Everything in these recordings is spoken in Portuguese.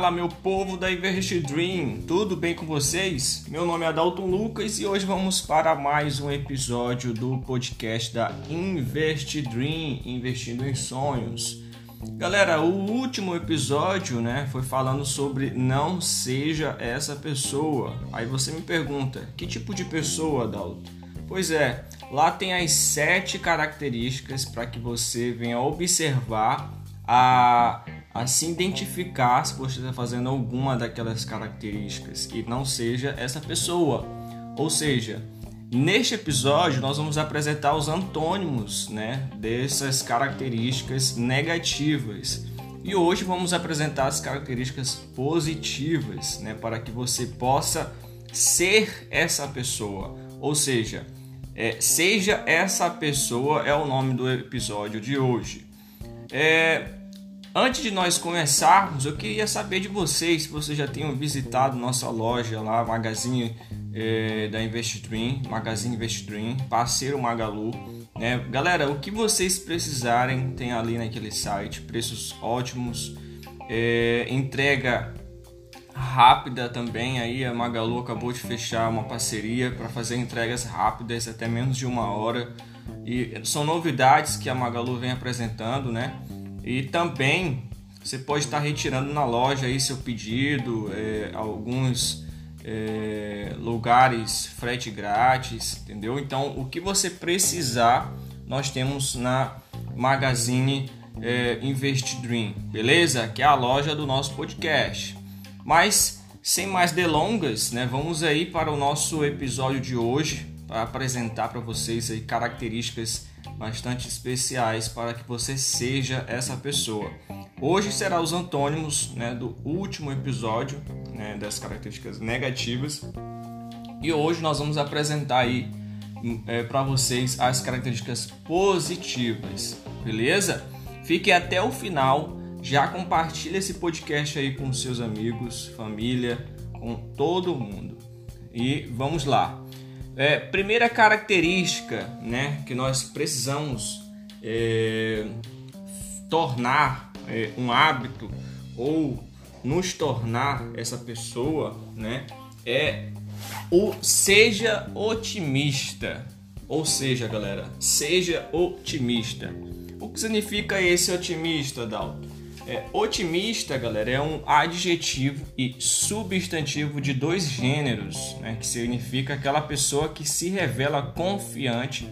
Fala, meu povo da Invest Dream, tudo bem com vocês? Meu nome é Dalton Lucas e hoje vamos para mais um episódio do podcast da Invest Dream, investindo em sonhos. Galera, o último episódio, né, foi falando sobre não seja essa pessoa. Aí você me pergunta, que tipo de pessoa, Dalton? Pois é, lá tem as sete características para que você venha observar a a se identificar se você está fazendo alguma daquelas características e não seja essa pessoa. Ou seja, neste episódio nós vamos apresentar os antônimos né, dessas características negativas. E hoje vamos apresentar as características positivas né, para que você possa ser essa pessoa. Ou seja, é, seja essa pessoa é o nome do episódio de hoje. É, Antes de nós começarmos, eu queria saber de vocês se vocês já tenham visitado nossa loja lá, Magazine é, da Investdream, Magazine Investdream, parceiro Magalu. Né? Galera, o que vocês precisarem tem ali naquele site, preços ótimos, é, entrega rápida também. Aí a Magalu acabou de fechar uma parceria para fazer entregas rápidas, até menos de uma hora. E são novidades que a Magalu vem apresentando, né? E também você pode estar retirando na loja aí seu pedido, é, alguns é, lugares frete grátis, entendeu? Então o que você precisar nós temos na Magazine é, Invest Dream, beleza? Que é a loja do nosso podcast. Mas sem mais delongas, né? Vamos aí para o nosso episódio de hoje para apresentar para vocês aí características bastante especiais para que você seja essa pessoa. Hoje será os antônimos né, do último episódio né, das características negativas e hoje nós vamos apresentar aí é, para vocês as características positivas, beleza? Fique até o final, já compartilhe esse podcast aí com seus amigos, família, com todo mundo. E vamos lá. É, primeira característica né, que nós precisamos é, tornar é, um hábito ou nos tornar essa pessoa né, é o seja otimista. Ou seja, galera, seja otimista. O que significa esse otimista, Dalton? É, otimista, galera, é um adjetivo e substantivo de dois gêneros, né, que significa aquela pessoa que se revela confiante,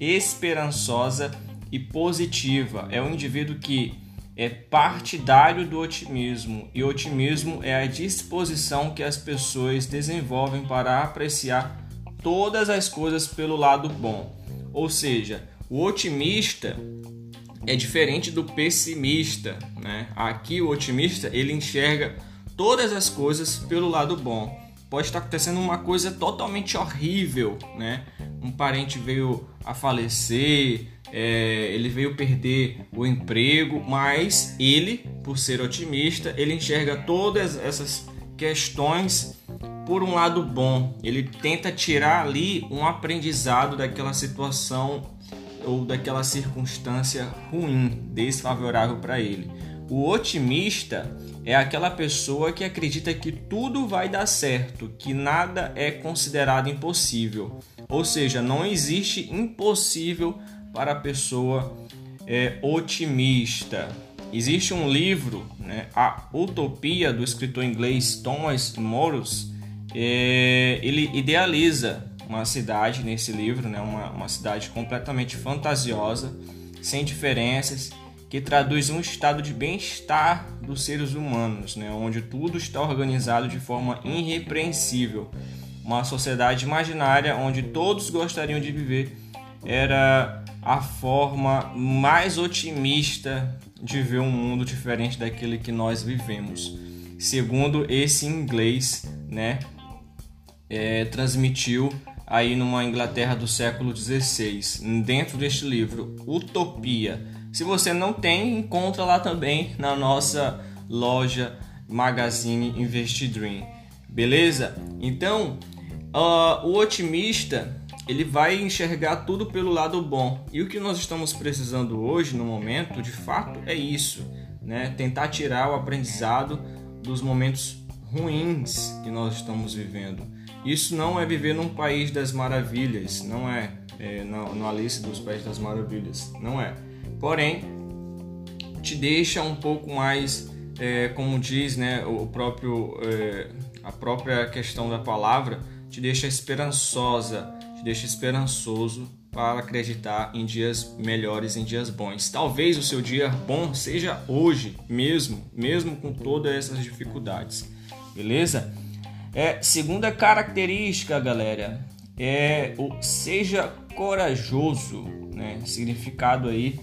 esperançosa e positiva. É um indivíduo que é partidário do otimismo, e otimismo é a disposição que as pessoas desenvolvem para apreciar todas as coisas pelo lado bom. Ou seja, o otimista é diferente do pessimista, né? Aqui o otimista ele enxerga todas as coisas pelo lado bom. Pode estar acontecendo uma coisa totalmente horrível, né? Um parente veio a falecer, é, ele veio perder o emprego, mas ele, por ser otimista, ele enxerga todas essas questões por um lado bom. Ele tenta tirar ali um aprendizado daquela situação ou daquela circunstância ruim, desfavorável para ele. O otimista é aquela pessoa que acredita que tudo vai dar certo, que nada é considerado impossível. Ou seja, não existe impossível para a pessoa é, otimista. Existe um livro, né, A Utopia, do escritor inglês Thomas Morris. É, ele idealiza uma cidade nesse livro, né? uma, uma cidade completamente fantasiosa, sem diferenças, que traduz um estado de bem-estar dos seres humanos, né? onde tudo está organizado de forma irrepreensível. Uma sociedade imaginária onde todos gostariam de viver era a forma mais otimista de ver um mundo diferente daquele que nós vivemos. Segundo esse inglês, né, é, transmitiu aí numa Inglaterra do século XVI, dentro deste livro, Utopia. Se você não tem, encontra lá também na nossa loja Magazine Invest Dream. Beleza? Então, uh, o otimista ele vai enxergar tudo pelo lado bom. E o que nós estamos precisando hoje, no momento, de fato, é isso, né? Tentar tirar o aprendizado dos momentos ruins que nós estamos vivendo. Isso não é viver num país das maravilhas, não é, é no, no Alice dos Países das Maravilhas, não é. Porém, te deixa um pouco mais, é, como diz né, o próprio, é, a própria questão da palavra, te deixa esperançosa, te deixa esperançoso para acreditar em dias melhores, em dias bons. Talvez o seu dia bom seja hoje mesmo, mesmo com todas essas dificuldades. Beleza? É, segunda característica, galera, é o seja corajoso, né? Significado aí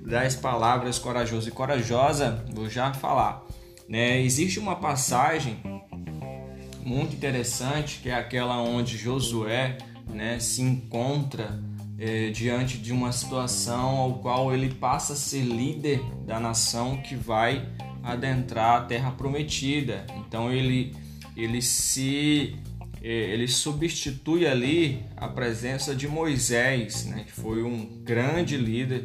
das palavras corajoso e corajosa, vou já falar. Né? Existe uma passagem muito interessante que é aquela onde Josué né, se encontra é, diante de uma situação ao qual ele passa a ser líder da nação que vai adentrar a terra prometida. Então ele, ele se é, ele substitui ali a presença de Moisés, né, que foi um grande líder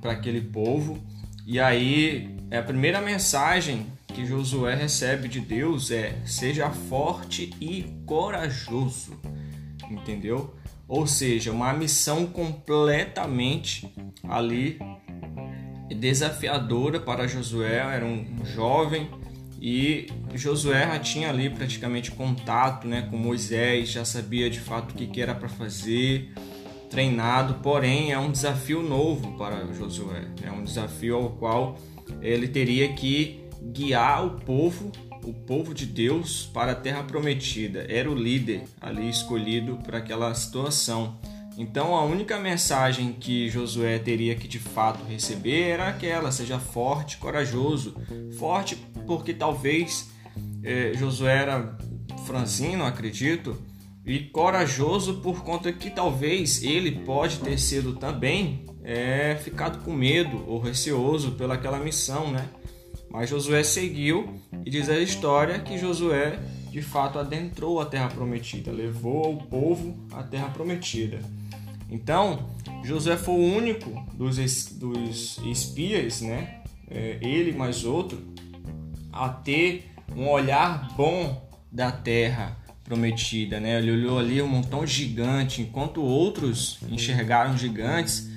para aquele povo. E aí é a primeira mensagem que Josué recebe de Deus é: seja forte e corajoso entendeu? Ou seja, uma missão completamente ali desafiadora para Josué, era um jovem e Josué já tinha ali praticamente contato né, com Moisés, já sabia de fato o que, que era para fazer, treinado, porém é um desafio novo para Josué, é um desafio ao qual ele teria que guiar o povo o povo de Deus para a terra prometida. Era o líder ali escolhido para aquela situação. Então a única mensagem que Josué teria que de fato receber era aquela: seja forte, corajoso. Forte porque talvez eh, Josué era franzino, acredito, e corajoso por conta que talvez ele pode ter sido também é, ficado com medo ou receoso pelaquela missão, né? Mas Josué seguiu e diz a história que Josué de fato adentrou a terra prometida, levou o povo à terra prometida. Então, Josué foi o único dos, dos espias, né? É, ele mais outro, a ter um olhar bom da terra prometida, né? Ele olhou ali um montão gigante, enquanto outros enxergaram gigantes,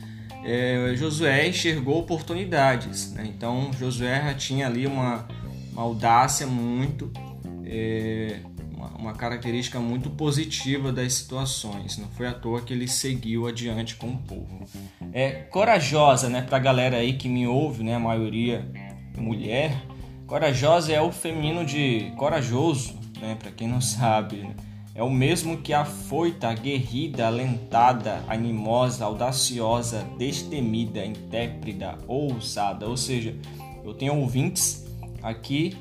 é, Josué enxergou oportunidades. Né? Então Josué já tinha ali uma, uma audácia muito, é, uma, uma, característica muito positiva das situações. Não foi à toa que ele seguiu adiante com o povo. É corajosa, né? Para a galera aí que me ouve, né? A maioria mulher. Corajosa é o feminino de corajoso, né? Para quem não sabe. Né? É o mesmo que a foita, aguerrida, alentada, animosa, audaciosa, destemida, intrépida, ousada. Ou seja, eu tenho ouvintes aqui,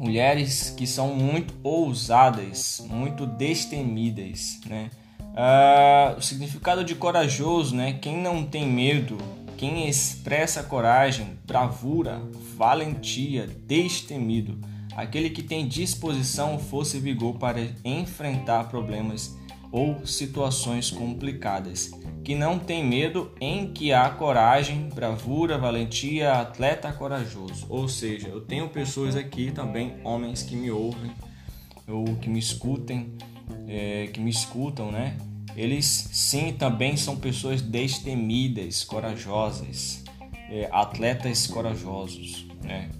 mulheres que são muito ousadas, muito destemidas, né? Ah, o significado de corajoso, né? Quem não tem medo, quem expressa coragem, bravura, valentia, destemido aquele que tem disposição, força e vigor para enfrentar problemas ou situações complicadas, que não tem medo, em que há coragem, bravura, valentia, atleta corajoso. Ou seja, eu tenho pessoas aqui também, homens que me ouvem ou que me escutem, é, que me escutam, né? Eles sim também são pessoas destemidas, corajosas, é, atletas corajosos, né?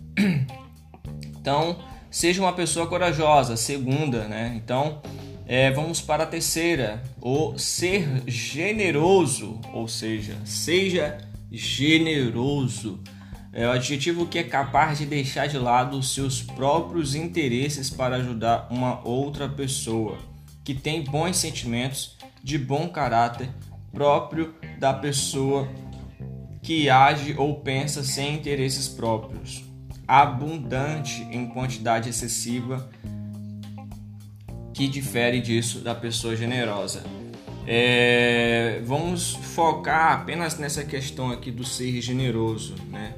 Então, seja uma pessoa corajosa. Segunda, né? Então, é, vamos para a terceira, o ser generoso, ou seja, seja generoso. É o adjetivo que é capaz de deixar de lado os seus próprios interesses para ajudar uma outra pessoa, que tem bons sentimentos, de bom caráter próprio da pessoa que age ou pensa sem interesses próprios abundante em quantidade excessiva que difere disso da pessoa generosa. É, vamos focar apenas nessa questão aqui do ser generoso, né?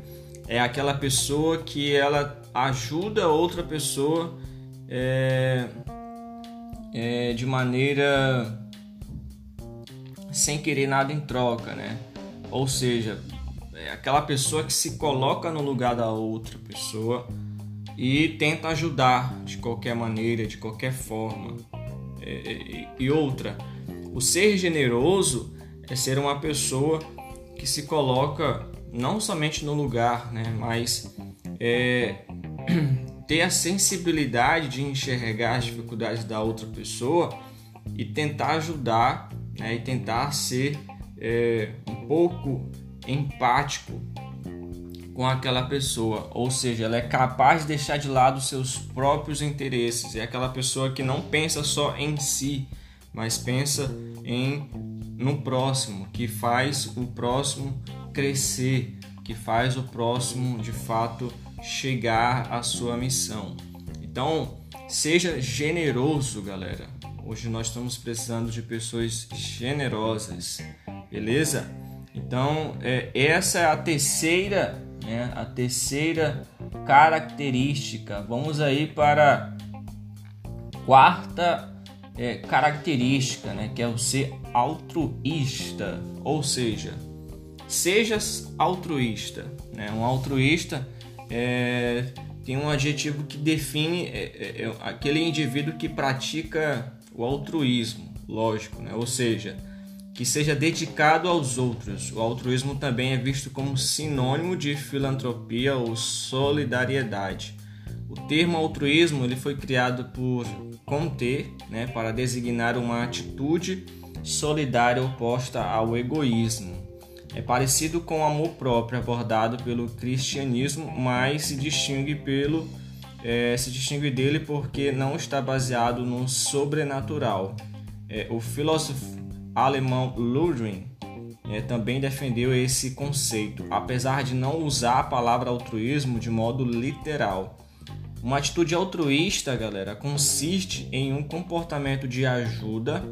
É aquela pessoa que ela ajuda outra pessoa é, é, de maneira sem querer nada em troca, né? Ou seja, é aquela pessoa que se coloca no lugar da outra pessoa e tenta ajudar de qualquer maneira, de qualquer forma. É, e outra, o ser generoso é ser uma pessoa que se coloca não somente no lugar, né, mas é, ter a sensibilidade de enxergar as dificuldades da outra pessoa e tentar ajudar né, e tentar ser é, um pouco empático com aquela pessoa, ou seja, ela é capaz de deixar de lado seus próprios interesses. É aquela pessoa que não pensa só em si, mas pensa em no próximo, que faz o próximo crescer, que faz o próximo de fato chegar à sua missão. Então, seja generoso, galera. Hoje nós estamos precisando de pessoas generosas, beleza? Então, é, essa é a terceira, né, a terceira característica. Vamos aí para a quarta é, característica, né, que é o ser altruísta, ou seja, seja altruísta. Né? Um altruísta é, tem um adjetivo que define é, é, é, aquele indivíduo que pratica o altruísmo, lógico, né? ou seja, que seja dedicado aos outros. O altruísmo também é visto como sinônimo de filantropia ou solidariedade. O termo altruísmo ele foi criado por Comte né, para designar uma atitude solidária oposta ao egoísmo. É parecido com o amor próprio abordado pelo cristianismo, mas se distingue pelo é, se distingue dele porque não está baseado no sobrenatural. É, o filósofo alemão Ludwig é, também defendeu esse conceito, apesar de não usar a palavra altruísmo de modo literal. Uma atitude altruísta, galera, consiste em um comportamento de ajuda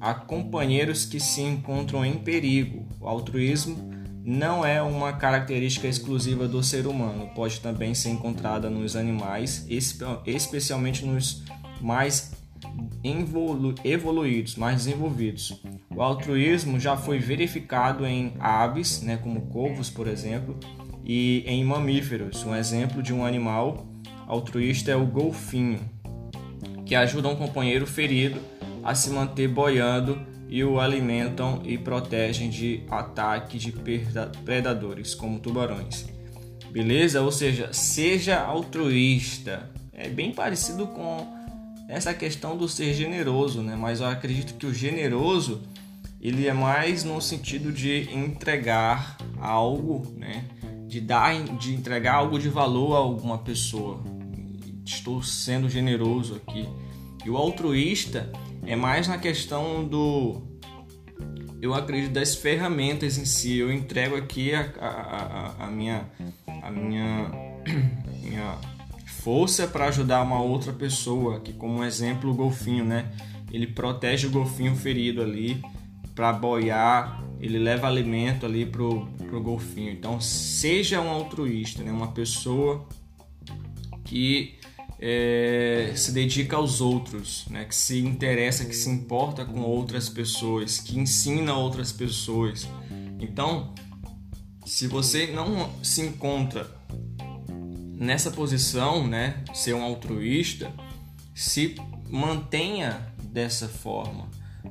a companheiros que se encontram em perigo. O altruísmo não é uma característica exclusiva do ser humano, pode também ser encontrada nos animais, especialmente nos mais evolu evoluídos, mais desenvolvidos. O altruísmo já foi verificado em aves, né, como corvos, por exemplo, e em mamíferos. Um exemplo de um animal altruísta é o golfinho, que ajuda um companheiro ferido a se manter boiando e o alimentam e protegem de ataque de predadores, como tubarões. Beleza? Ou seja, seja altruísta. É bem parecido com essa questão do ser generoso, né? Mas eu acredito que o generoso ele é mais no sentido de entregar algo, né? De dar, de entregar algo de valor a alguma pessoa. Estou sendo generoso aqui. E o altruísta é mais na questão do eu acredito das ferramentas em si. Eu entrego aqui a, a, a, a minha a minha, minha força para ajudar uma outra pessoa, que como exemplo o golfinho, né? Ele protege o golfinho ferido ali para boiar, ele leva alimento ali pro, pro golfinho. Então seja um altruísta, né? Uma pessoa que é, se dedica aos outros, né? que se interessa, que se importa com outras pessoas, que ensina outras pessoas. Então, se você não se encontra nessa posição, né, ser um altruísta, se mantenha dessa forma,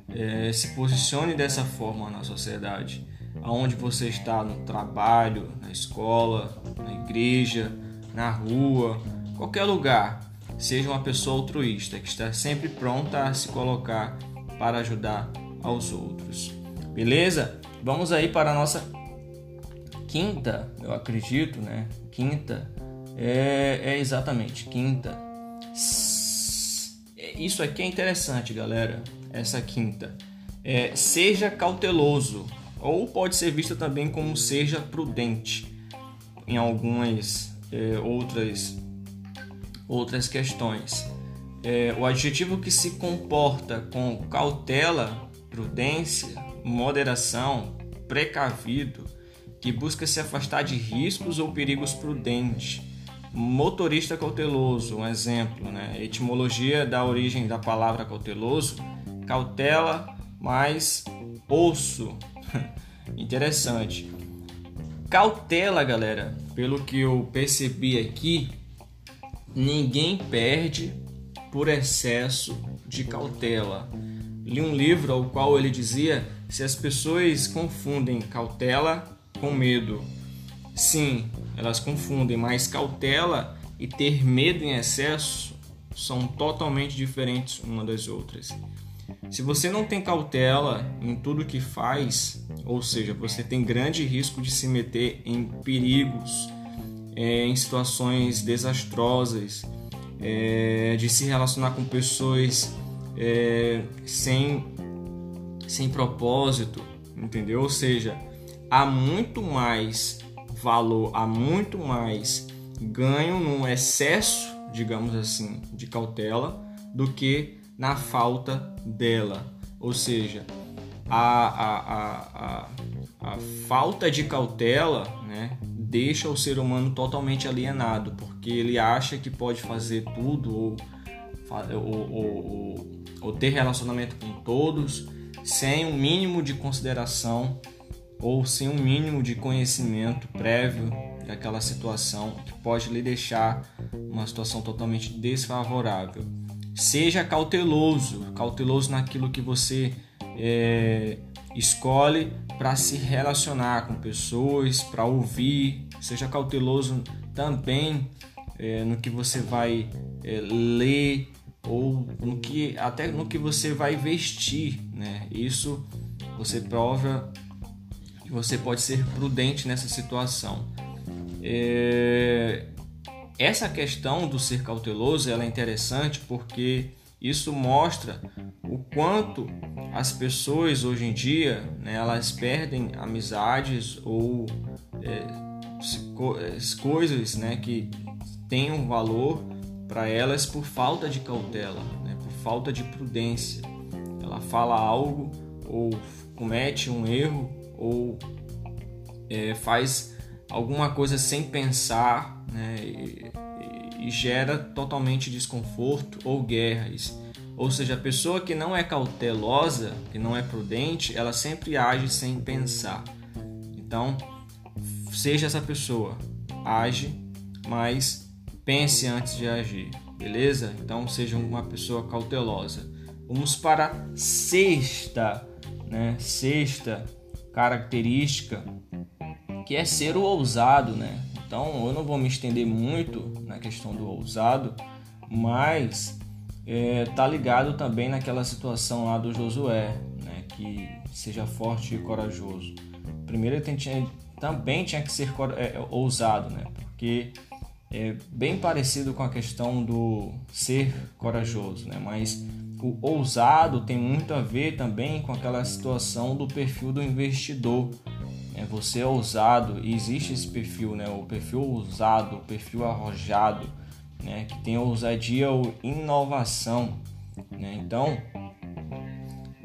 é, se posicione dessa forma na sociedade, aonde você está no trabalho, na escola, na igreja, na rua qualquer lugar, seja uma pessoa altruísta que está sempre pronta a se colocar para ajudar aos outros. Beleza? Vamos aí para a nossa quinta, eu acredito, né? Quinta é, é exatamente quinta. Isso aqui é interessante, galera. Essa quinta é seja cauteloso ou pode ser vista também como seja prudente em algumas é, outras outras questões. É, o adjetivo que se comporta com cautela, prudência, moderação, precavido, que busca se afastar de riscos ou perigos prudentes. Motorista cauteloso, um exemplo, né? Etimologia da origem da palavra cauteloso, cautela mais osso. Interessante. Cautela, galera, pelo que eu percebi aqui, ninguém perde por excesso de cautela. Li um livro ao qual ele dizia se as pessoas confundem cautela com medo. Sim, elas confundem, mas cautela e ter medo em excesso são totalmente diferentes uma das outras. Se você não tem cautela em tudo que faz, ou seja, você tem grande risco de se meter em perigos, é, em situações desastrosas, é, de se relacionar com pessoas é, sem, sem propósito, entendeu? Ou seja, há muito mais valor, há muito mais ganho no excesso, digamos assim, de cautela do que na falta dela. Ou seja, a, a, a, a, a falta de cautela né, deixa o ser humano totalmente alienado, porque ele acha que pode fazer tudo ou, ou, ou, ou ter relacionamento com todos sem um mínimo de consideração ou sem um mínimo de conhecimento prévio daquela situação que pode lhe deixar uma situação totalmente desfavorável. Seja cauteloso, cauteloso naquilo que você é, escolhe para se relacionar com pessoas, para ouvir. Seja cauteloso também é, no que você vai é, ler ou no que até no que você vai vestir, né? Isso você prova você pode ser prudente nessa situação. É... Essa questão do ser cauteloso ela é interessante porque isso mostra o quanto as pessoas hoje em dia né, elas perdem amizades ou é, coisas né, que têm um valor para elas por falta de cautela, né, por falta de prudência. Ela fala algo ou comete um erro ou é, faz alguma coisa sem pensar né, e, e, gera totalmente desconforto ou guerras. Ou seja, a pessoa que não é cautelosa, que não é prudente, ela sempre age sem pensar. Então, seja essa pessoa, age, mas pense antes de agir, beleza? Então, seja uma pessoa cautelosa. Vamos para sexta, né? Sexta característica que é ser o ousado, né? Então eu não vou me estender muito na questão do ousado, mas é, tá ligado também naquela situação lá do Josué, né? Que seja forte e corajoso. Primeiro ele tinha, também tinha que ser é, ousado, né? Porque é bem parecido com a questão do ser corajoso, né? Mas o ousado tem muito a ver também com aquela situação do perfil do investidor, é, você é ousado e existe esse perfil, né? O perfil ousado, o perfil arrojado, né? Que tem ousadia ou inovação, né? Então,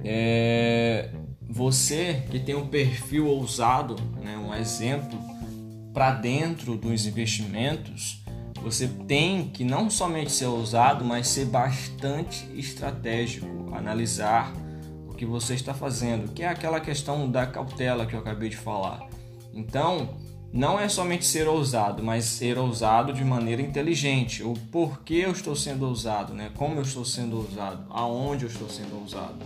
é, você que tem um perfil ousado, né? Um exemplo para dentro dos investimentos, você tem que não somente ser ousado, mas ser bastante estratégico, analisar que você está fazendo, que é aquela questão da cautela que eu acabei de falar. Então, não é somente ser ousado, mas ser ousado de maneira inteligente. O porquê eu estou sendo ousado, né? Como eu estou sendo ousado, aonde eu estou sendo ousado,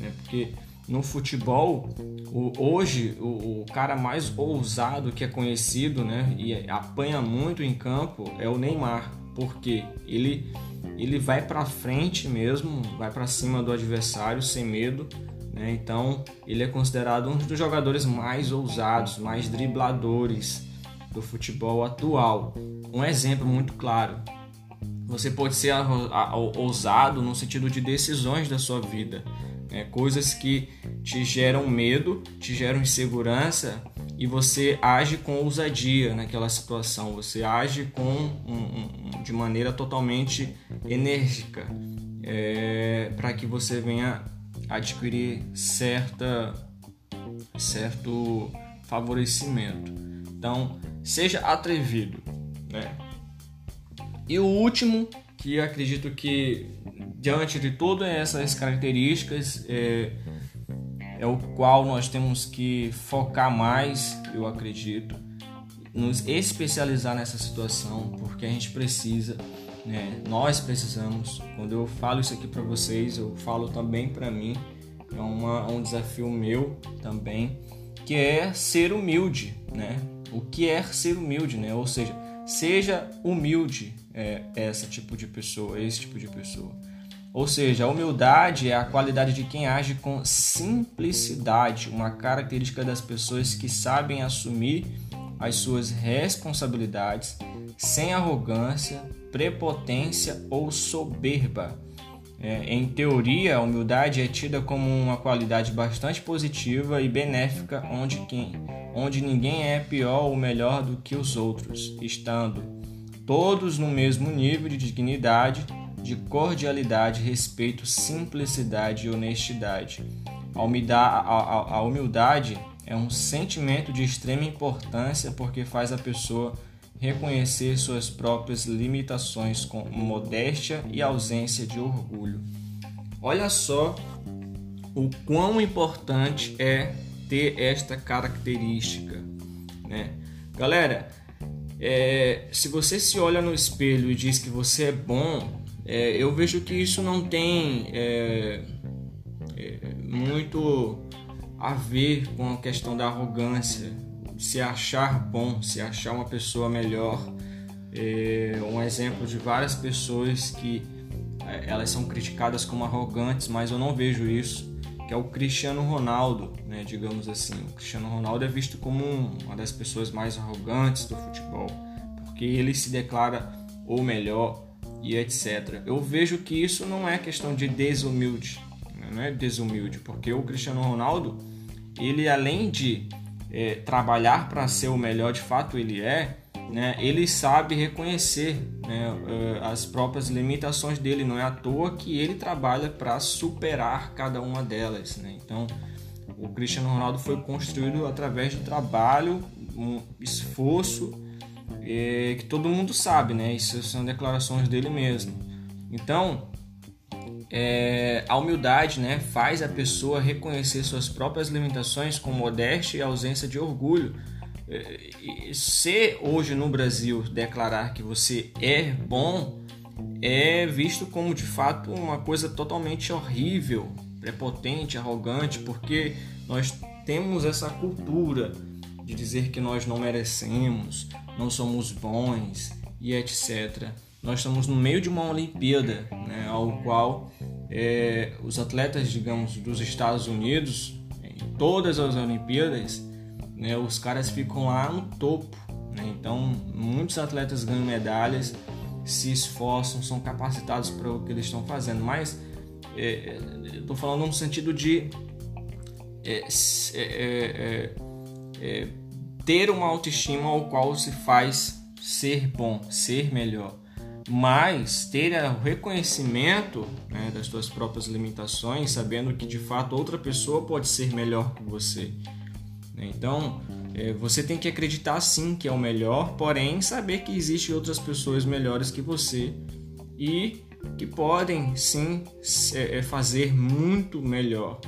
né? Porque no futebol, o, hoje o, o, cara mais ousado que é conhecido, né, e apanha muito em campo é o Neymar, porque ele ele vai para frente mesmo, vai para cima do adversário sem medo. Né? Então ele é considerado um dos jogadores mais ousados, mais dribladores do futebol atual. Um exemplo muito claro. Você pode ser ousado no sentido de decisões da sua vida, né? coisas que te geram medo, te geram insegurança e você age com ousadia naquela situação, você age com um, um, de maneira totalmente enérgica é, para que você venha adquirir certa, certo favorecimento. Então, seja atrevido. Né? E o último, que acredito que diante de todas essas características, é, é o qual nós temos que focar mais, eu acredito, nos especializar nessa situação, porque a gente precisa né? Nós precisamos. Quando eu falo isso aqui para vocês, eu falo também para mim. É uma, um desafio meu também, que é ser humilde, né? O que é ser humilde, né? Ou seja, seja humilde é, essa tipo de pessoa, esse tipo de pessoa. Ou seja, a humildade é a qualidade de quem age com simplicidade, uma característica das pessoas que sabem assumir as suas responsabilidades sem arrogância, prepotência ou soberba. É, em teoria, a humildade é tida como uma qualidade bastante positiva e benéfica, onde, quem, onde ninguém é pior ou melhor do que os outros, estando todos no mesmo nível de dignidade de cordialidade, respeito, simplicidade e honestidade. A humildade é um sentimento de extrema importância porque faz a pessoa reconhecer suas próprias limitações com modéstia e ausência de orgulho. Olha só o quão importante é ter esta característica, né? Galera, é, se você se olha no espelho e diz que você é bom, é, eu vejo que isso não tem é, é, muito a ver com a questão da arrogância, se achar bom, se achar uma pessoa melhor. É, um exemplo de várias pessoas que é, elas são criticadas como arrogantes, mas eu não vejo isso, que é o Cristiano Ronaldo, né, digamos assim. O Cristiano Ronaldo é visto como uma das pessoas mais arrogantes do futebol, porque ele se declara o melhor, e etc. Eu vejo que isso não é questão de desumilde, né? não é desumilde, porque o Cristiano Ronaldo, ele além de é, trabalhar para ser o melhor de fato ele é, né, ele sabe reconhecer né, é, as próprias limitações dele. Não é à toa que ele trabalha para superar cada uma delas. Né? Então, o Cristiano Ronaldo foi construído através do trabalho, um esforço é, que todo mundo sabe, né? Isso são declarações dele mesmo. Então, é, a humildade né, faz a pessoa reconhecer suas próprias limitações com modéstia e ausência de orgulho. É, se hoje no Brasil declarar que você é bom é visto como de fato uma coisa totalmente horrível, prepotente, arrogante, porque nós temos essa cultura de dizer que nós não merecemos, não somos bons e etc. Nós estamos no meio de uma Olimpíada, né, ao qual é, os atletas, digamos, dos Estados Unidos, em todas as Olimpíadas, né, os caras ficam lá no topo. Né? Então, muitos atletas ganham medalhas, se esforçam, são capacitados para o que eles estão fazendo. Mas é, estou falando no sentido de é, é, é, ter uma autoestima ao qual se faz ser bom, ser melhor. Mas ter o reconhecimento né, das suas próprias limitações, sabendo que de fato outra pessoa pode ser melhor que você. Então, é, você tem que acreditar sim que é o melhor, porém saber que existem outras pessoas melhores que você e que podem sim é, é, fazer muito melhor.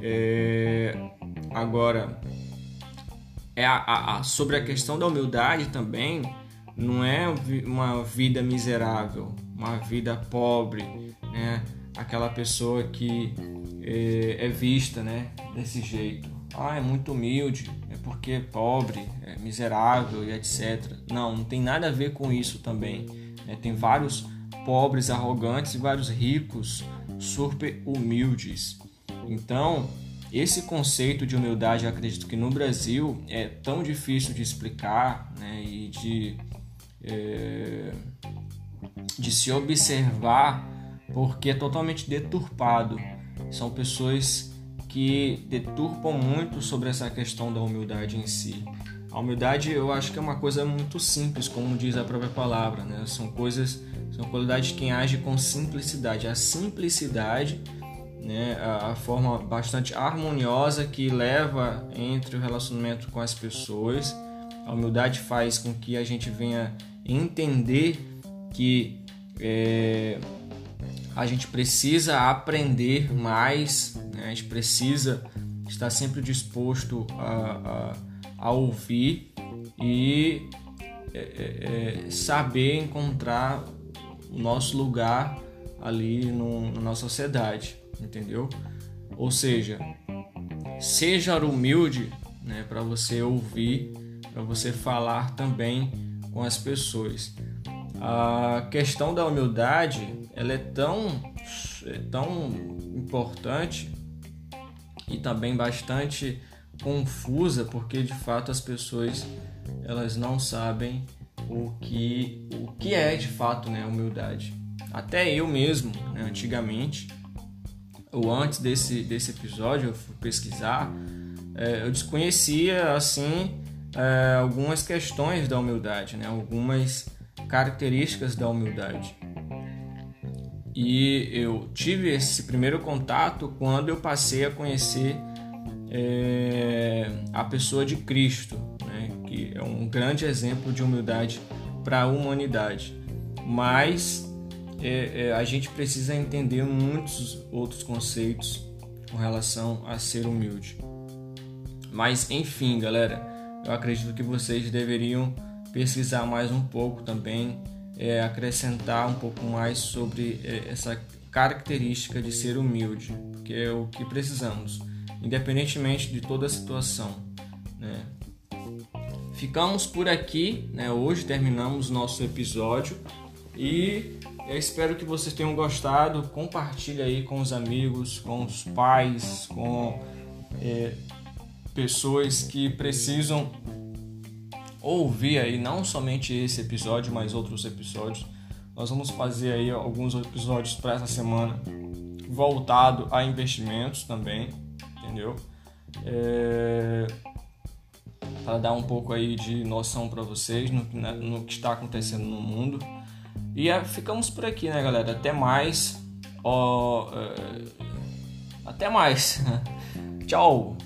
É, agora, é a, a, a, sobre a questão da humildade também, não é uma vida miserável, uma vida pobre, né? Aquela pessoa que é, é vista, né? Desse jeito. Ah, é muito humilde, é porque é pobre, é miserável e etc. Não, não tem nada a ver com isso também. Né? Tem vários pobres arrogantes e vários ricos super humildes. Então, esse conceito de humildade, eu acredito que no Brasil é tão difícil de explicar né, e de, é, de se observar porque é totalmente deturpado. São pessoas que deturpam muito sobre essa questão da humildade em si. A humildade eu acho que é uma coisa muito simples, como diz a própria palavra, né? São coisas, são qualidades de quem age com simplicidade. A simplicidade né, a, forma bastante harmoniosa que leva entre o relacionamento com as pessoas. A humildade faz com que a gente venha entender que é, a gente precisa aprender mais, né, a gente precisa estar sempre disposto a, a, a ouvir e é, é, é saber encontrar o nosso lugar ali no, na nossa sociedade, entendeu? Ou seja, seja humilde né, para você ouvir, para você falar também com as pessoas. A questão da humildade ela é tão, é tão importante e também bastante confusa porque de fato as pessoas elas não sabem o que o que é de fato né humildade. Até eu mesmo né, antigamente ou antes desse desse episódio eu fui pesquisar é, eu desconhecia assim é, algumas questões da humildade né algumas características da humildade e eu tive esse primeiro contato quando eu passei a conhecer é, a pessoa de Cristo, né, que é um grande exemplo de humildade para a humanidade. Mas é, é, a gente precisa entender muitos outros conceitos com relação a ser humilde. Mas enfim, galera, eu acredito que vocês deveriam pesquisar mais um pouco também, é, acrescentar um pouco mais sobre é, essa característica de ser humilde, porque é o que precisamos independentemente de toda a situação. Né? Ficamos por aqui, né? hoje terminamos nosso episódio e eu espero que vocês tenham gostado. Compartilhe aí com os amigos, com os pais, com é, pessoas que precisam ouvir aí não somente esse episódio, mas outros episódios. Nós vamos fazer aí alguns episódios para essa semana voltado a investimentos também entendeu? É... Para dar um pouco aí de noção para vocês no, né, no, que está acontecendo no mundo. E é, ficamos por aqui, né, galera? Até mais. Ó, é... Até mais. Tchau.